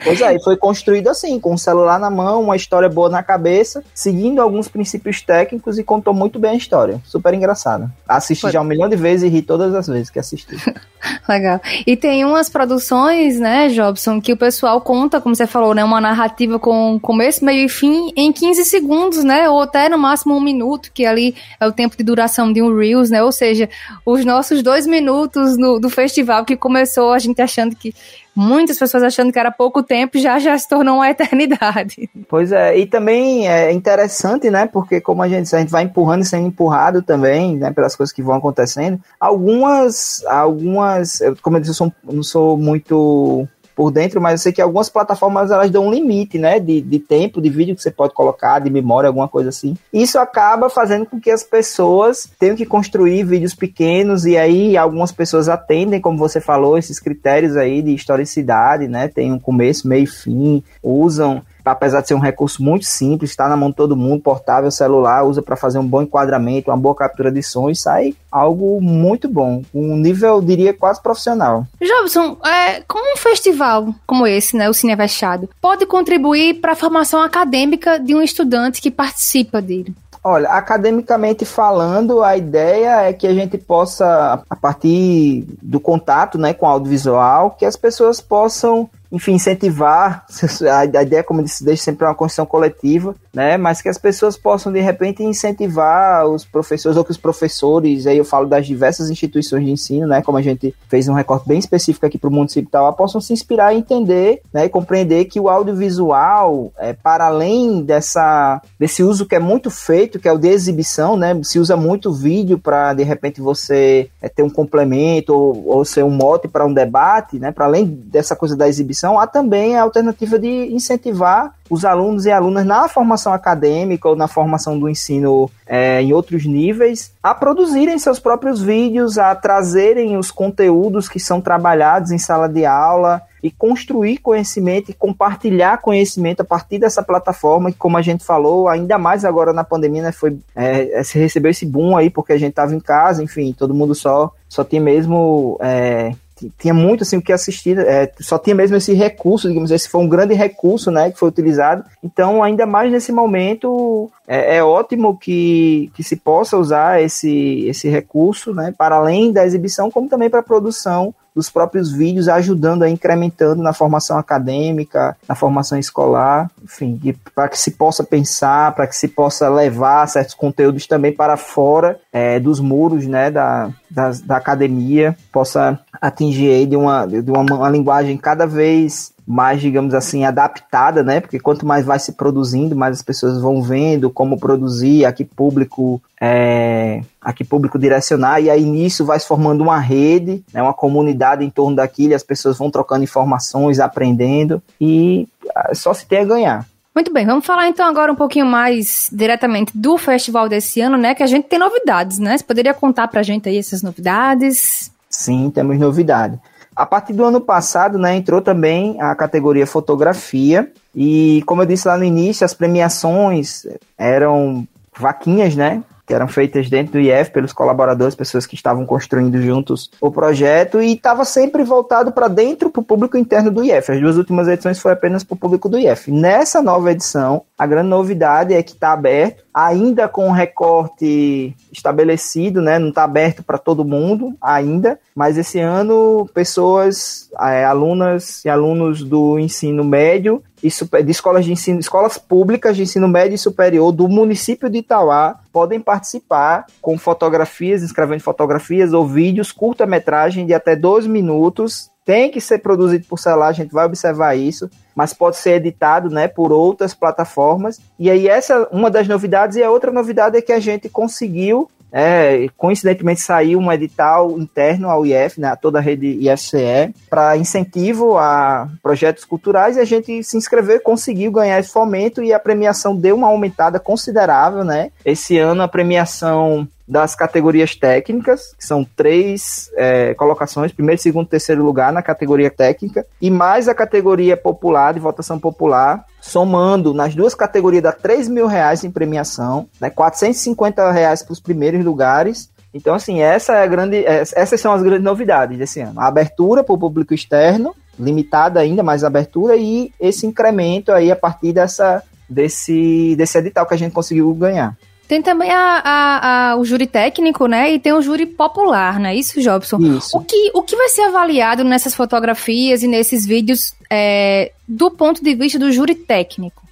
Pois é, e foi construído assim, com o celular na mão, uma história boa na cabeça, seguindo alguns princípios técnicos e contou muito bem a história. Super engraçado. Assisti
Foi.
já um milhão de vezes e ri todas as vezes que assisti.
Legal. E tem umas produções, né, Jobson, que o pessoal conta, como você falou, né, uma narrativa com começo, meio e fim em 15 segundos, né, ou até no máximo um minuto, que ali é o tempo de duração de um Reels, né, ou seja, os nossos dois minutos no- do festival que começou a gente achando que muitas pessoas achando que era pouco tempo, já já se tornou uma eternidade.
Pois é, e também é interessante, né? Porque como a gente, a gente vai empurrando e sendo empurrado também, né? Pelas coisas que vão acontecendo. Algumas, algumas, como eu disse, eu sou- não sou muito por dentro, mas eu sei que algumas plataformas elas dão um limite, né? De, de tempo, de vídeo que você pode colocar, de memória, alguma coisa assim. Isso acaba fazendo com que as pessoas tenham que construir vídeos pequenos e aí algumas pessoas atendem, como você falou, esses critérios aí de historicidade, né? Tem um começo, meio e fim, usam apesar de ser um recurso muito simples, está na mão de todo mundo, portável, celular, usa para fazer um bom enquadramento, uma boa captura de som e sai algo muito bom, um nível, eu diria, quase profissional.
Jobson, é, como um festival como esse, né, o Cine Avexado, pode contribuir para a formação acadêmica de um estudante que participa dele?
Olha, academicamente falando, a ideia é que a gente possa, a partir do contato né, com o audiovisual, que as pessoas possam, enfim, incentivar. A ideia, como eu disse, desde sempre é uma construção coletiva, né? Mas que as pessoas possam, de repente, incentivar os professores, ou que os professores, aí eu falo das diversas instituições de ensino, né? Como a gente fez um recorte bem específico aqui para o de Tauá, possam se inspirar e entender, né? E compreender que o audiovisual, é, para além dessa, desse uso que é muito feito, que é o de exibição, né? Se usa muito vídeo para, de repente, você é, ter um complemento ou, ou ser um mote para um debate, né? Para além dessa coisa da exibição, há também a alternativa de incentivar os alunos e alunas na formação acadêmica ou na formação do ensino é, em outros níveis a produzirem seus próprios vídeos, a trazerem os conteúdos que são trabalhados em sala de aula e construir conhecimento e compartilhar conhecimento a partir dessa plataforma. Que, como a gente falou, ainda mais agora na pandemia, né, foi, é, se recebeu esse boom aí porque a gente estava em casa, enfim, todo mundo só, só tinha mesmo é, tinha muito assim o que assistir, é, só tinha mesmo esse recurso, digamos, esse foi um grande recurso, né, que foi utilizado. Então, ainda mais nesse momento, é, é ótimo que, que se possa usar esse, esse recurso, né, para além da exibição, como também para a produção dos próprios vídeos, ajudando a incrementando na formação acadêmica, na formação escolar, enfim, para que se possa pensar, para que se possa levar certos conteúdos também para fora é, dos muros, né, da, da, da academia, possa atingir de uma, de uma, uma linguagem cada vez mais, digamos assim, adaptada, né? Porque quanto mais vai se produzindo, mais as pessoas vão vendo como produzir, a que público é, a que público direcionar, e aí nisso vai se formando uma rede, né, uma comunidade em torno daquilo, e as pessoas vão trocando informações, aprendendo, e ah, só se tem a ganhar.
Muito bem, vamos falar então agora um pouquinho mais diretamente do festival desse ano, né? Que a gente tem novidades, né? Você poderia contar pra gente aí essas novidades?
Sim, temos novidade. A partir do ano passado, né, entrou também a categoria fotografia. E, como eu disse lá no início, as premiações eram vaquinhas, né, que eram feitas dentro do IF pelos colaboradores, pessoas que estavam construindo juntos o projeto e estava sempre voltado para dentro, para o público interno do IF. As duas últimas edições foi apenas para o público do IF. Nessa nova edição, a grande novidade é que está aberto, ainda com um recorte estabelecido, né? Não está aberto para todo mundo ainda, mas esse ano pessoas, é, alunas e alunos do ensino médio de escolas de ensino, escolas públicas de ensino médio e superior do município de Itauá podem participar com fotografias, escrevendo fotografias ou vídeos, curta-metragem de até dois minutos. Tem que ser produzido por celular, a gente vai observar isso, mas pode ser editado, né, por outras plataformas. E aí essa é uma das novidades e a outra novidade é que a gente conseguiu é, coincidentemente saiu um edital interno ao IF, né, toda a rede IFCE, para incentivo a projetos culturais e a gente se inscreveu, conseguiu ganhar esse fomento e a premiação deu uma aumentada considerável, né? Esse ano a premiação das categorias técnicas, que são três é, colocações, primeiro, segundo, terceiro lugar na categoria técnica, e mais a categoria popular, de votação popular, somando nas duas categorias dá 3 mil reais em premiação, né, 450 reais para os primeiros lugares. Então, assim, essa é a grande, é, essas são as grandes novidades desse ano. A abertura para o público externo, limitada ainda, mais abertura, e esse incremento aí a partir dessa, desse, desse edital que a gente conseguiu ganhar.
Tem também a, a, a, o júri técnico, né? E tem o júri popular, né? Isso, Jobson?
Isso.
O que, o que vai ser avaliado nessas fotografias e nesses vídeos é, do ponto de vista do júri técnico?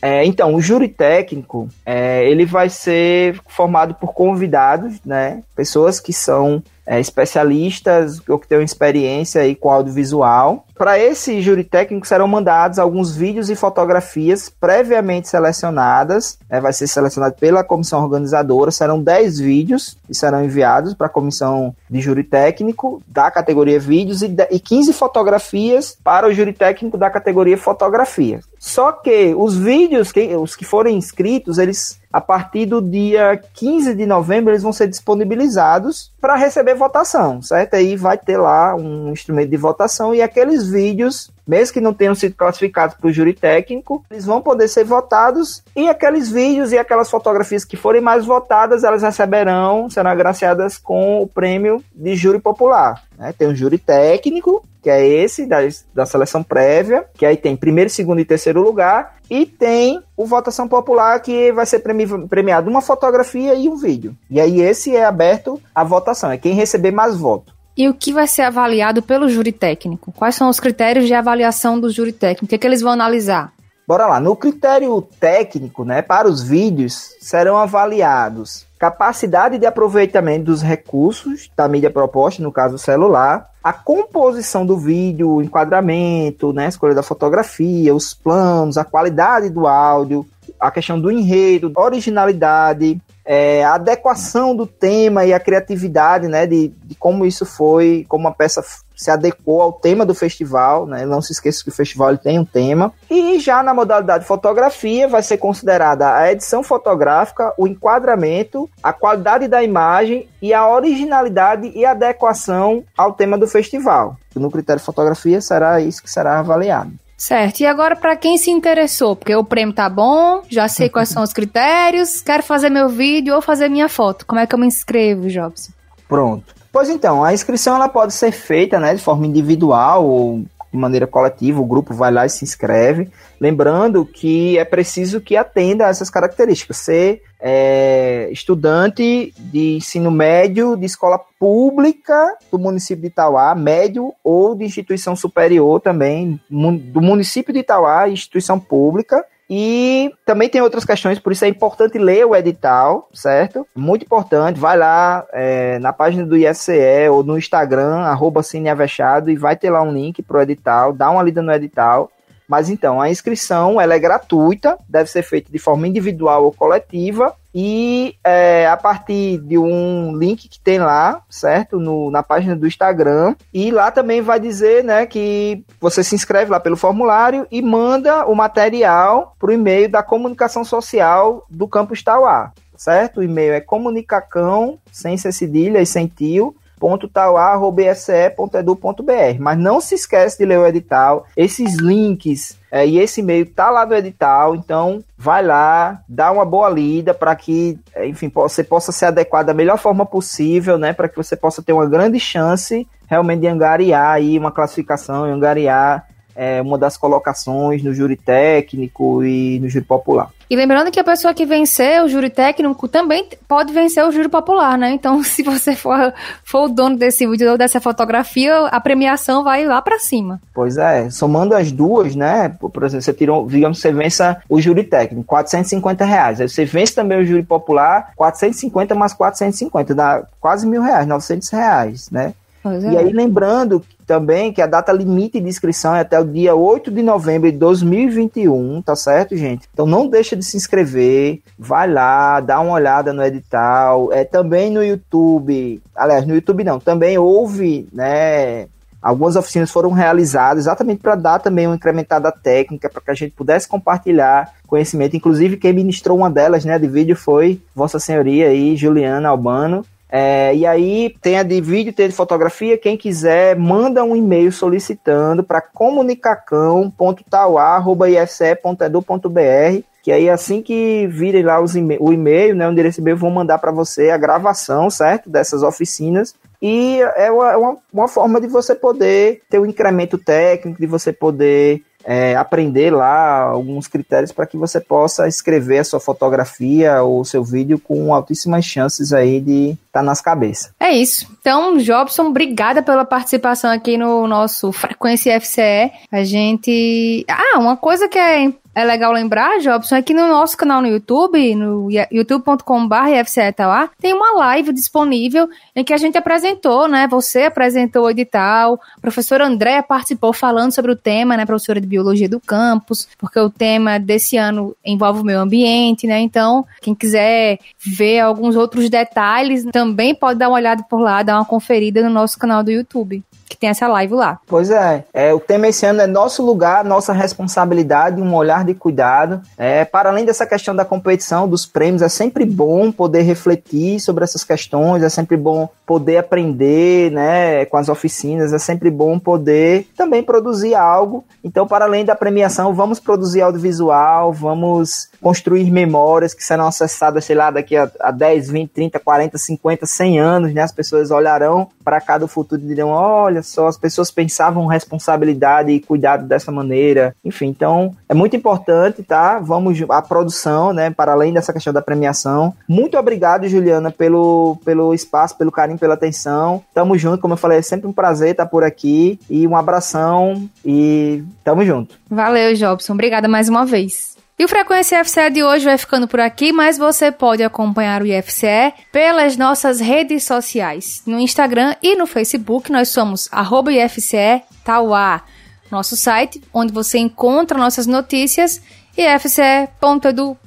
É, então, o júri técnico, é, ele vai ser formado por convidados, né? Pessoas que são é, especialistas ou que tenham experiência aí com audiovisual. Para esse júri técnico serão mandados alguns vídeos e fotografias previamente selecionadas. É, vai ser selecionado pela comissão organizadora. Serão 10 vídeos que serão enviados para a comissão de júri técnico da categoria vídeos e, e 15 fotografias para o júri técnico da categoria fotografia. Só que os vídeos, que, os que forem inscritos, eles a partir do dia 15 de novembro eles vão ser disponibilizados para receber votação, certo? Aí vai ter lá um instrumento de votação e aqueles vídeos, mesmo que não tenham sido classificados para o júri técnico, eles vão poder ser votados e aqueles vídeos e aquelas fotografias que forem mais votadas, elas receberão, serão agraciadas com o prêmio de júri popular. Né? Tem um júri técnico, que é esse da, da seleção prévia, que aí tem primeiro, segundo e terceiro lugar, e tem o votação popular que vai ser premi premiado uma fotografia e um vídeo. E aí esse é aberto à votação, é quem receber mais voto.
E o que vai ser avaliado pelo júri técnico? Quais são os critérios de avaliação do júri técnico? O que, é que eles vão analisar?
Bora lá, no critério técnico, né, para os vídeos, serão avaliados capacidade de aproveitamento dos recursos da mídia proposta, no caso celular, a composição do vídeo, o enquadramento, né, a escolha da fotografia, os planos, a qualidade do áudio, a questão do enredo, originalidade, é, a adequação do tema e a criatividade, né, de, de como isso foi, como a peça se adequou ao tema do festival, né? Não se esqueça que o festival tem um tema. E já na modalidade fotografia vai ser considerada a edição fotográfica, o enquadramento, a qualidade da imagem e a originalidade e adequação ao tema do festival. No critério fotografia será isso que será avaliado.
Certo. E agora, para quem se interessou, porque o prêmio tá bom, já sei quais são os critérios, quero fazer meu vídeo ou fazer minha foto. Como é que eu me inscrevo, Jobson?
Pronto. Pois então, a inscrição ela pode ser feita né, de forma individual ou de maneira coletiva, o grupo vai lá e se inscreve. Lembrando que é preciso que atenda a essas características. Ser é, estudante de ensino médio de escola pública do município de Itauá, médio ou de instituição superior também, do município de Itauá, instituição pública, e também tem outras questões, por isso é importante ler o edital, certo? Muito importante, vai lá é, na página do IFCE ou no Instagram, arroba Cineavechado, e vai ter lá um link pro edital, dá uma lida no edital. Mas então, a inscrição ela é gratuita, deve ser feita de forma individual ou coletiva, e é, a partir de um link que tem lá, certo? No, na página do Instagram. E lá também vai dizer né, que você se inscreve lá pelo formulário e manda o material para o e-mail da comunicação social do Campus Tauá. Certo? O e-mail é comunicacão, sem ser cedilha e sem tio, www.tauá.edu.br. Mas não se esquece de ler o edital. Esses links é, e esse e-mail tá lá no edital, então vai lá, dá uma boa lida para que, é, enfim, você possa se adequar da melhor forma possível, né? Para que você possa ter uma grande chance realmente de angariar aí uma classificação e angariar é, uma das colocações no júri técnico e no júri popular.
E lembrando que a pessoa que vencer o júri técnico também pode vencer o júri popular, né? Então, se você for, for o dono desse vídeo ou dessa fotografia, a premiação vai lá pra cima.
Pois é, somando as duas, né? Por exemplo, você tirou, digamos, você vença o júri técnico, 450 reais. Aí você vence também o júri popular, 450 mais 450, dá quase mil reais, 900 reais, né? E
é.
aí, lembrando também que a data limite de inscrição é até o dia 8 de novembro de 2021, tá certo, gente? Então não deixa de se inscrever, vai lá, dá uma olhada no edital, é também no YouTube, aliás, no YouTube não, também houve, né, algumas oficinas foram realizadas exatamente para dar também uma incrementada técnica, para que a gente pudesse compartilhar conhecimento, inclusive quem ministrou uma delas, né, de vídeo foi Vossa Senhoria aí, Juliana Albano, é, e aí tem a de vídeo, tem a de fotografia. Quem quiser, manda um e-mail solicitando para comunicacão.tauá.ifce.edu.br que aí assim que virem lá os o e-mail, né, o endereço e-mail, vão mandar para você a gravação, certo? Dessas oficinas. E é uma, uma, uma forma de você poder ter um incremento técnico, de você poder é, aprender lá alguns critérios para que você possa escrever a sua fotografia ou seu vídeo com altíssimas chances aí de estar tá nas cabeças.
É isso. Então, Jobson, obrigada pela participação aqui no nosso Frequência FCE. A gente. Ah, uma coisa que é é legal lembrar, Jobson, é que no nosso canal no YouTube, no youtube.com.br FCETauá, tem uma live disponível em que a gente apresentou, né? Você apresentou o edital, o professor André participou falando sobre o tema, né? Professora de Biologia do campus, porque o tema desse ano envolve o meio ambiente, né? Então, quem quiser ver alguns outros detalhes, também pode dar uma olhada por lá, dar uma conferida no nosso canal do YouTube que tem essa live lá.
Pois é, é, o tema esse ano é nosso lugar, nossa responsabilidade, um olhar de cuidado. É, para além dessa questão da competição, dos prêmios, é sempre bom poder refletir sobre essas questões, é sempre bom poder aprender, né, com as oficinas, é sempre bom poder também produzir algo. Então, para além da premiação, vamos produzir audiovisual, vamos construir memórias que serão acessadas, sei lá, daqui a, a 10, 20, 30, 40, 50, 100 anos, né? As pessoas olharão para cá do futuro e dirão, olha só, as pessoas pensavam responsabilidade e cuidado dessa maneira. Enfim, então é muito importante, tá? Vamos a produção, né? Para além dessa questão da premiação. Muito obrigado, Juliana, pelo, pelo espaço, pelo carinho, pela atenção. Tamo junto, como eu falei, é sempre um prazer estar por aqui. E um abração e tamo junto.
Valeu, Jobson. Obrigada mais uma vez. E o Frequência IFCE de hoje vai ficando por aqui, mas você pode acompanhar o IFCE pelas nossas redes sociais. No Instagram e no Facebook, nós somos IFCE Tauá. Nosso site, onde você encontra nossas notícias, ifce.edu.br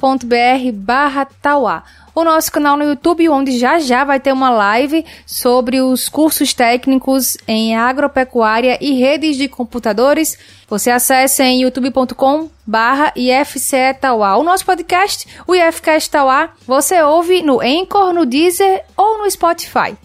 barra Tauá o nosso canal no YouTube, onde já já vai ter uma live sobre os cursos técnicos em agropecuária e redes de computadores. Você acessa em youtube.com barra IFCE Tauá. O nosso podcast, o IFCast Tauá, você ouve no Anchor, no Deezer ou no Spotify.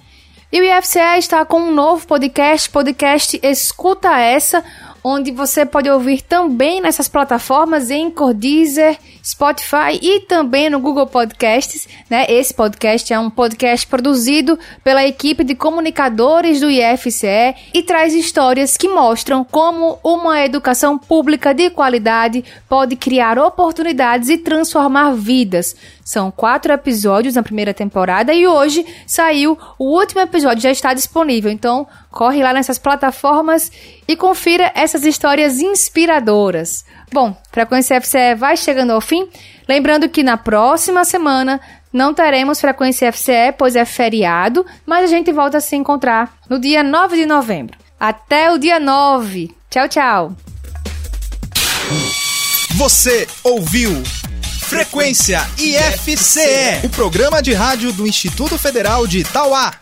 E o IFCE está com um novo podcast, podcast Escuta Essa, onde você pode ouvir também nessas plataformas Anchor, Deezer, Spotify e também no Google Podcasts, né? Esse podcast é um podcast produzido pela equipe de comunicadores do IFCE e traz histórias que mostram como uma educação pública de qualidade pode criar oportunidades e transformar vidas. São quatro episódios na primeira temporada e hoje saiu o último episódio, já está disponível. Então, corre lá nessas plataformas e confira essas histórias inspiradoras. Bom, Frequência FCE vai chegando ao fim. Lembrando que na próxima semana não teremos Frequência FCE, pois é feriado, mas a gente volta a se encontrar no dia 9 de novembro. Até o dia 9. Tchau, tchau.
Você ouviu Frequência IFCE, o programa de rádio do Instituto Federal de Itauá.